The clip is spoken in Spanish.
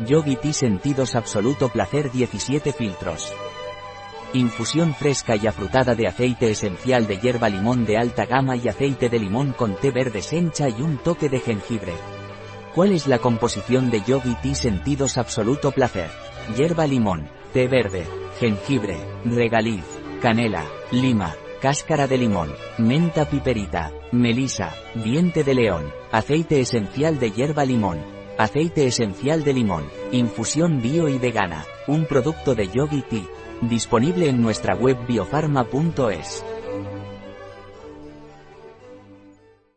Yogi Tea Sentidos Absoluto Placer 17 filtros. Infusión fresca y afrutada de aceite esencial de hierba limón de alta gama y aceite de limón con té verde sencha y un toque de jengibre. ¿Cuál es la composición de Yogi Tea Sentidos Absoluto Placer? Hierba limón, té verde, jengibre, regaliz, canela, lima, cáscara de limón, menta piperita, melisa, diente de león, aceite esencial de hierba limón, aceite esencial de limón, infusión bio y vegana, un producto de Yogi Tea, disponible en nuestra web biofarma.es.